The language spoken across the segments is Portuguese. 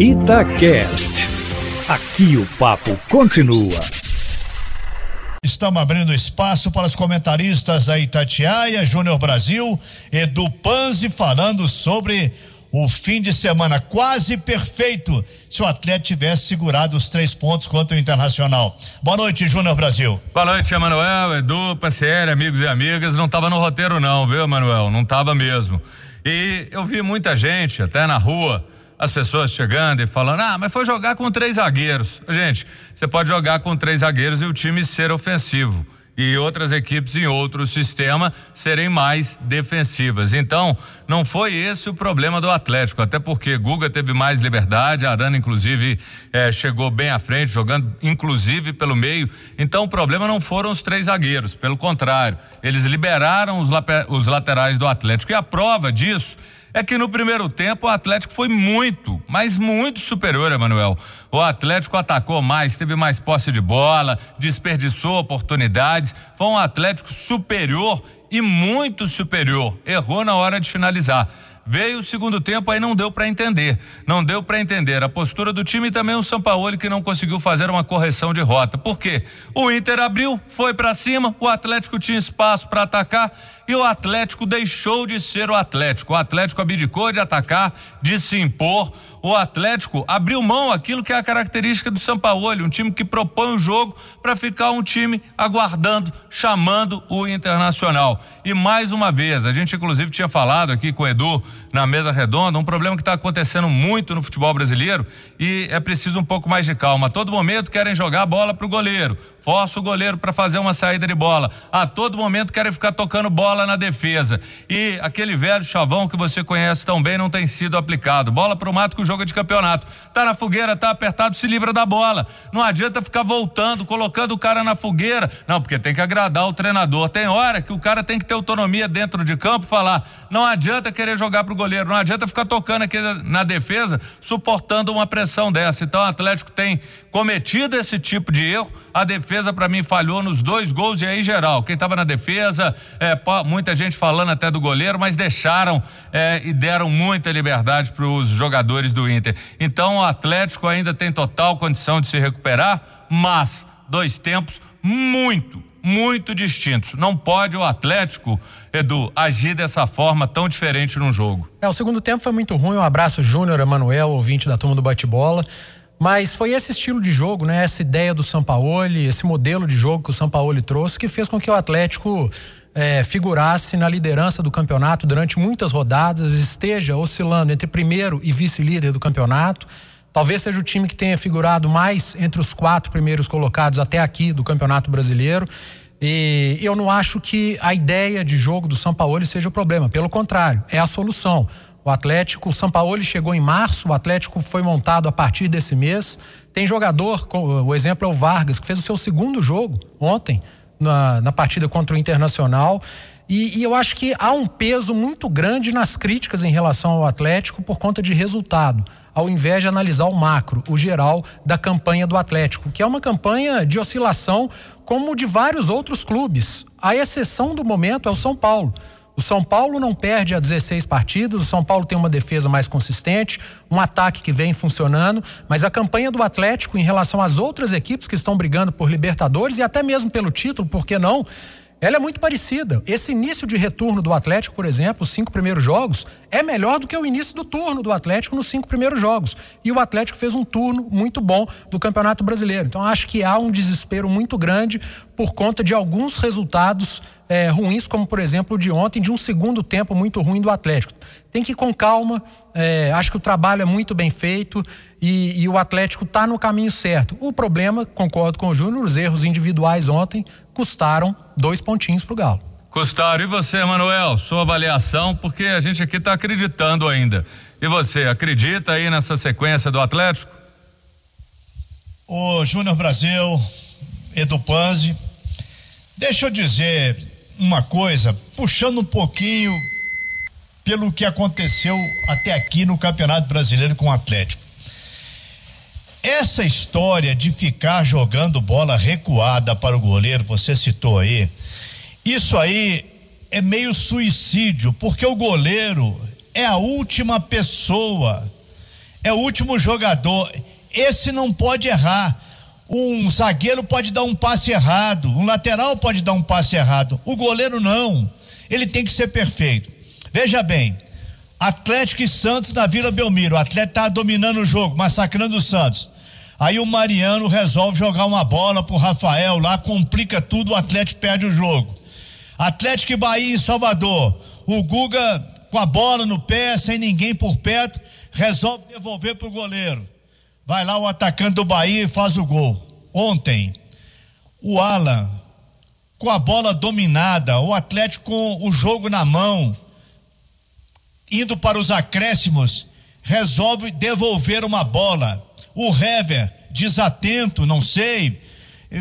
Itacast. Aqui o papo continua. Estamos abrindo espaço para os comentaristas da Itatiaia, Júnior Brasil, Edu Panzi falando sobre o fim de semana quase perfeito se o atleta tivesse segurado os três pontos contra o Internacional. Boa noite, Júnior Brasil. Boa noite, Emanuel, Edu, Paciere, amigos e amigas. Não estava no roteiro, não, viu, Emanuel? Não estava mesmo. E eu vi muita gente, até na rua, as pessoas chegando e falando: ah, mas foi jogar com três zagueiros. Gente, você pode jogar com três zagueiros e o time ser ofensivo e outras equipes em outro sistema serem mais defensivas. Então, não foi esse o problema do Atlético, até porque Guga teve mais liberdade, Arana, inclusive, eh, chegou bem à frente, jogando inclusive pelo meio. Então, o problema não foram os três zagueiros, pelo contrário, eles liberaram os, os laterais do Atlético. E a prova disso é que no primeiro tempo o Atlético foi muito, mas muito superior, Emanuel. O Atlético atacou mais, teve mais posse de bola, desperdiçou oportunidades. Foi um Atlético superior e muito superior. Errou na hora de finalizar. Veio o segundo tempo, aí não deu para entender. Não deu para entender a postura do time e também o Sampaoli que não conseguiu fazer uma correção de rota. Por quê? O Inter abriu, foi para cima, o Atlético tinha espaço para atacar e o Atlético deixou de ser o Atlético. O Atlético abdicou de atacar, de se impor. O Atlético abriu mão aquilo que é a característica do Sampaoli, um time que propõe o jogo para ficar um time aguardando, chamando o Internacional. E mais uma vez, a gente inclusive tinha falado aqui com o Edu na mesa redonda, um problema que está acontecendo muito no futebol brasileiro e é preciso um pouco mais de calma. A todo momento querem jogar a bola para o goleiro, força o goleiro para fazer uma saída de bola. A todo momento querem ficar tocando bola na defesa. E aquele velho chavão que você conhece tão bem não tem sido aplicado. Bola para o mato com o jogo de campeonato. Tá na fogueira, tá apertado, se livra da bola. Não adianta ficar voltando, colocando o cara na fogueira. Não, porque tem que agradar o treinador. Tem hora que o cara tem que ter autonomia dentro de campo, falar, não adianta querer jogar pro goleiro, não adianta ficar tocando aqui na defesa, suportando uma pressão dessa. Então o Atlético tem cometido esse tipo de erro. A defesa, para mim, falhou nos dois gols e aí, geral. Quem estava na defesa, é, muita gente falando até do goleiro, mas deixaram é, e deram muita liberdade para os jogadores do Inter. Então, o Atlético ainda tem total condição de se recuperar, mas dois tempos muito, muito distintos. Não pode o Atlético, Edu, agir dessa forma tão diferente num jogo. É, o segundo tempo foi muito ruim. Um abraço, Júnior Emanuel, ouvinte da turma do bate-bola. Mas foi esse estilo de jogo, né? Essa ideia do Sampaoli, esse modelo de jogo que o Sampaoli trouxe, que fez com que o Atlético é, figurasse na liderança do campeonato durante muitas rodadas, esteja oscilando entre primeiro e vice-líder do campeonato. Talvez seja o time que tenha figurado mais entre os quatro primeiros colocados até aqui do Campeonato Brasileiro. E eu não acho que a ideia de jogo do São Paulo seja o problema. Pelo contrário, é a solução. O Atlético, o Sampaoli chegou em março, o Atlético foi montado a partir desse mês. Tem jogador, o exemplo é o Vargas, que fez o seu segundo jogo ontem, na, na partida contra o Internacional. E, e, eu acho que há um peso muito grande nas críticas em relação ao Atlético por conta de resultado, ao invés de analisar o macro, o geral da campanha do Atlético, que é uma campanha de oscilação como de vários outros clubes. A exceção do momento é o São Paulo. O São Paulo não perde a 16 partidas, o São Paulo tem uma defesa mais consistente, um ataque que vem funcionando, mas a campanha do Atlético em relação às outras equipes que estão brigando por Libertadores e até mesmo pelo título, por que não? ela é muito parecida. Esse início de retorno do Atlético, por exemplo, os cinco primeiros jogos, é melhor do que o início do turno do Atlético nos cinco primeiros jogos. E o Atlético fez um turno muito bom do Campeonato Brasileiro. Então acho que há um desespero muito grande por conta de alguns resultados é, ruins, como por exemplo o de ontem, de um segundo tempo muito ruim do Atlético. Tem que ir com calma. É, acho que o trabalho é muito bem feito e, e o Atlético está no caminho certo. O problema, concordo com o Júnior, os erros individuais ontem custaram dois pontinhos para o Galo. Custaram. E você, Manuel, sua avaliação, porque a gente aqui está acreditando ainda. E você, acredita aí nessa sequência do Atlético? O Júnior Brasil, Edu Panzi, deixa eu dizer uma coisa, puxando um pouquinho pelo que aconteceu até aqui no Campeonato Brasileiro com o Atlético. Essa história de ficar jogando bola recuada para o goleiro, você citou aí, isso aí é meio suicídio, porque o goleiro é a última pessoa, É o último jogador. Esse não pode errar. Um zagueiro pode dar um passe errado, um lateral pode dar um passe errado. O goleiro não. Ele tem que ser perfeito. Veja bem, Atlético e Santos na Vila Belmiro. O Atlético tá dominando o jogo, massacrando o Santos. Aí o Mariano resolve jogar uma bola pro Rafael lá, complica tudo, o Atlético perde o jogo. Atlético e Bahia em Salvador. O Guga com a bola no pé, sem ninguém por perto, resolve devolver pro goleiro. Vai lá o atacante do Bahia e faz o gol. Ontem, o Alan, com a bola dominada, o Atlético com o jogo na mão, indo para os acréscimos, resolve devolver uma bola. O Hever, desatento, não sei,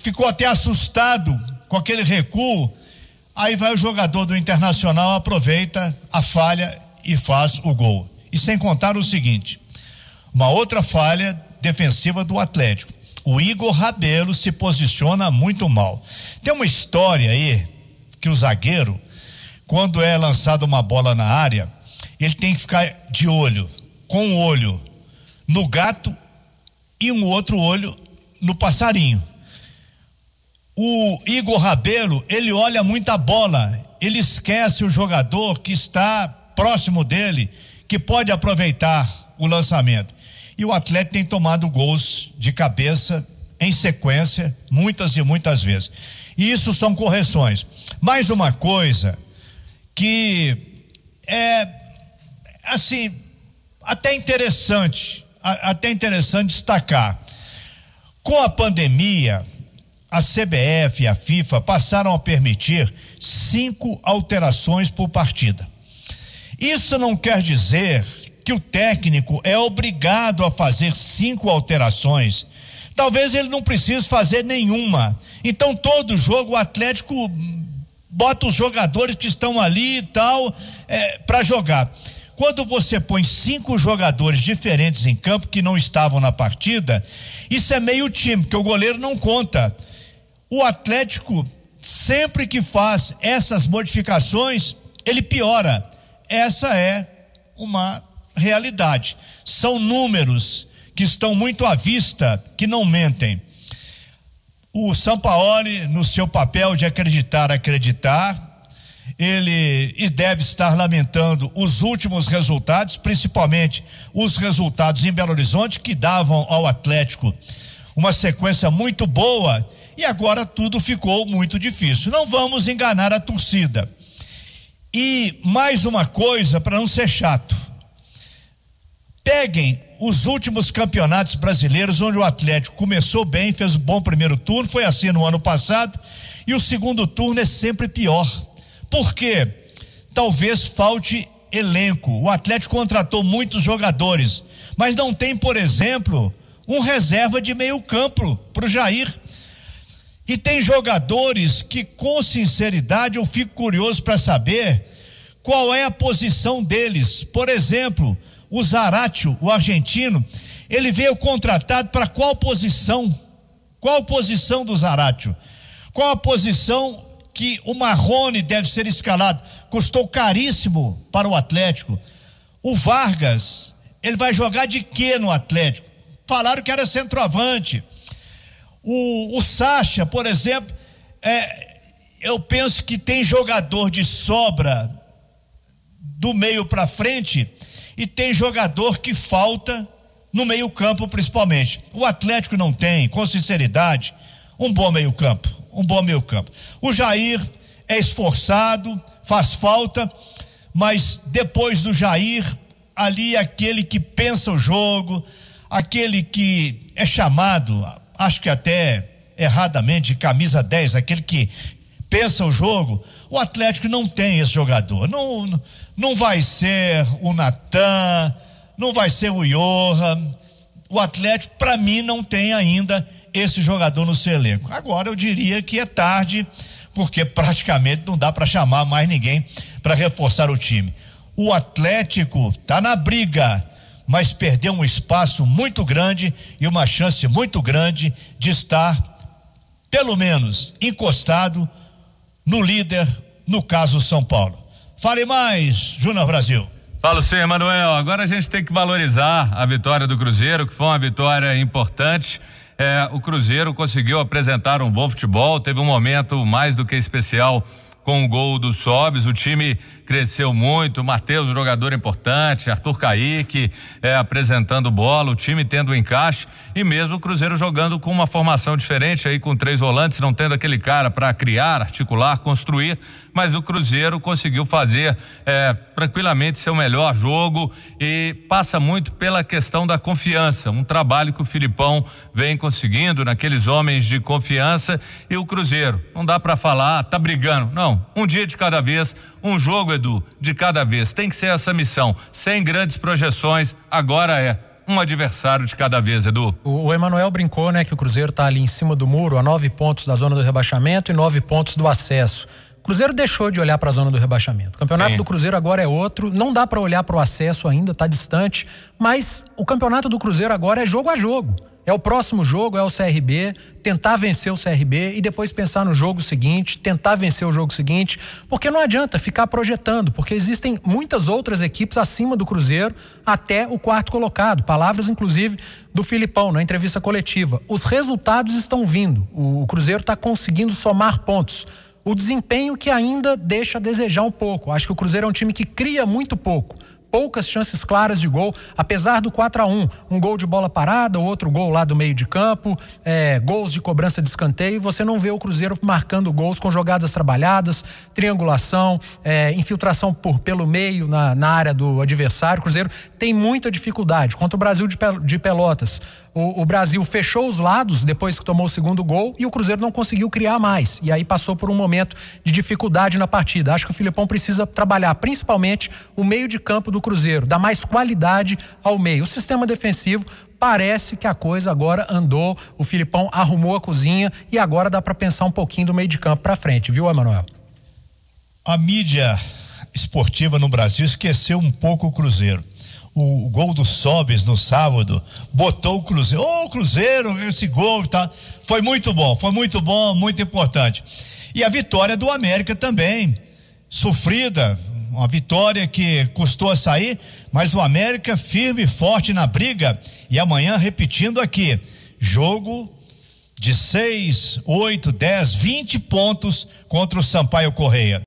ficou até assustado com aquele recuo. Aí vai o jogador do Internacional, aproveita a falha e faz o gol. E sem contar o seguinte: uma outra falha defensiva do Atlético. O Igor Rabelo se posiciona muito mal. Tem uma história aí que o zagueiro, quando é lançada uma bola na área, ele tem que ficar de olho, com um olho no gato e um outro olho no passarinho. O Igor Rabelo, ele olha muita bola, ele esquece o jogador que está próximo dele, que pode aproveitar o lançamento. E o Atlético tem tomado gols de cabeça em sequência, muitas e muitas vezes. E isso são correções. Mais uma coisa que é assim, até interessante, até interessante destacar. Com a pandemia, a CBF e a FIFA passaram a permitir cinco alterações por partida. Isso não quer dizer que o técnico é obrigado a fazer cinco alterações. Talvez ele não precise fazer nenhuma. Então, todo jogo, o Atlético bota os jogadores que estão ali e tal é, para jogar. Quando você põe cinco jogadores diferentes em campo que não estavam na partida, isso é meio time, porque o goleiro não conta. O Atlético, sempre que faz essas modificações, ele piora. Essa é uma realidade. São números que estão muito à vista, que não mentem. O Sampaoli, no seu papel de acreditar, acreditar, ele deve estar lamentando os últimos resultados, principalmente os resultados em Belo Horizonte, que davam ao Atlético uma sequência muito boa e agora tudo ficou muito difícil. Não vamos enganar a torcida. E mais uma coisa para não ser chato. Peguem os últimos campeonatos brasileiros onde o Atlético começou bem, fez um bom primeiro turno, foi assim no ano passado, e o segundo turno é sempre pior. Por quê? Talvez falte elenco. O Atlético contratou muitos jogadores, mas não tem, por exemplo, um reserva de meio-campo para o Jair. E tem jogadores que, com sinceridade, eu fico curioso para saber qual é a posição deles. Por exemplo, o Zaratio, o argentino, ele veio contratado para qual posição? Qual posição do Zaratio? Qual a posição que o Marrone deve ser escalado? Custou caríssimo para o Atlético. O Vargas, ele vai jogar de quê no Atlético? Falaram que era centroavante. O, o Sacha, por exemplo, é, eu penso que tem jogador de sobra do meio para frente e tem jogador que falta no meio-campo, principalmente. O Atlético não tem, com sinceridade, um bom meio-campo. Um bom meio-campo. O Jair é esforçado, faz falta, mas depois do Jair, ali é aquele que pensa o jogo, aquele que é chamado, acho que até erradamente, de camisa 10, aquele que pensa o jogo. O Atlético não tem esse jogador. Não, não não vai ser o Natan, não vai ser o Johan. O Atlético, para mim, não tem ainda esse jogador no seu elenco. Agora eu diria que é tarde, porque praticamente não dá para chamar mais ninguém para reforçar o time. O Atlético está na briga, mas perdeu um espaço muito grande e uma chance muito grande de estar, pelo menos, encostado no líder, no caso São Paulo. Fale mais, Júnior Brasil. Falo sim, Emanuel. Agora a gente tem que valorizar a vitória do Cruzeiro, que foi uma vitória importante. É, o Cruzeiro conseguiu apresentar um bom futebol, teve um momento mais do que especial com o gol do Sobes. O time cresceu muito. Matheus, jogador importante. Arthur Caíque é, apresentando bola. O time tendo encaixe. E mesmo o Cruzeiro jogando com uma formação diferente aí com três volantes, não tendo aquele cara para criar, articular, construir mas o Cruzeiro conseguiu fazer é, tranquilamente seu melhor jogo e passa muito pela questão da confiança, um trabalho que o Filipão vem conseguindo naqueles homens de confiança e o Cruzeiro. Não dá para falar, ah, tá brigando. Não, um dia de cada vez, um jogo, Edu, de cada vez. Tem que ser essa missão, sem grandes projeções. Agora é um adversário de cada vez, Edu. O, o Emanuel brincou, né, que o Cruzeiro está ali em cima do muro, a nove pontos da zona do rebaixamento e nove pontos do acesso. O Cruzeiro deixou de olhar para a zona do rebaixamento. O campeonato Sim. do Cruzeiro agora é outro. Não dá para olhar para o acesso ainda, está distante. Mas o campeonato do Cruzeiro agora é jogo a jogo. É o próximo jogo, é o CRB, tentar vencer o CRB e depois pensar no jogo seguinte, tentar vencer o jogo seguinte, porque não adianta ficar projetando, porque existem muitas outras equipes acima do Cruzeiro até o quarto colocado. Palavras, inclusive, do Filipão na entrevista coletiva. Os resultados estão vindo. O Cruzeiro está conseguindo somar pontos o desempenho que ainda deixa a desejar um pouco. Acho que o Cruzeiro é um time que cria muito pouco poucas chances claras de gol, apesar do 4 a 1 Um gol de bola parada, outro gol lá do meio de campo, é, gols de cobrança de escanteio. Você não vê o Cruzeiro marcando gols com jogadas trabalhadas, triangulação, é, infiltração por, pelo meio na, na área do adversário. O Cruzeiro tem muita dificuldade. Contra o Brasil de, de Pelotas, o, o, Brasil fechou os lados depois que tomou o segundo gol e o Cruzeiro não conseguiu criar mais. E aí passou por um momento de dificuldade na partida. Acho que o Filipão precisa trabalhar principalmente o meio de campo do Cruzeiro, dar mais qualidade ao meio. O sistema defensivo parece que a coisa agora andou, o Filipão arrumou a cozinha e agora dá para pensar um pouquinho do meio de campo para frente, viu, Emanuel? A mídia esportiva no Brasil esqueceu um pouco o Cruzeiro o gol do Sobes no sábado, botou o Cruzeiro, ô oh, Cruzeiro, esse gol tá, foi muito bom, foi muito bom, muito importante. E a vitória do América também, sofrida, uma vitória que custou a sair, mas o América firme e forte na briga. E amanhã, repetindo aqui, jogo de 6, 8, 10, 20 pontos contra o Sampaio Correia.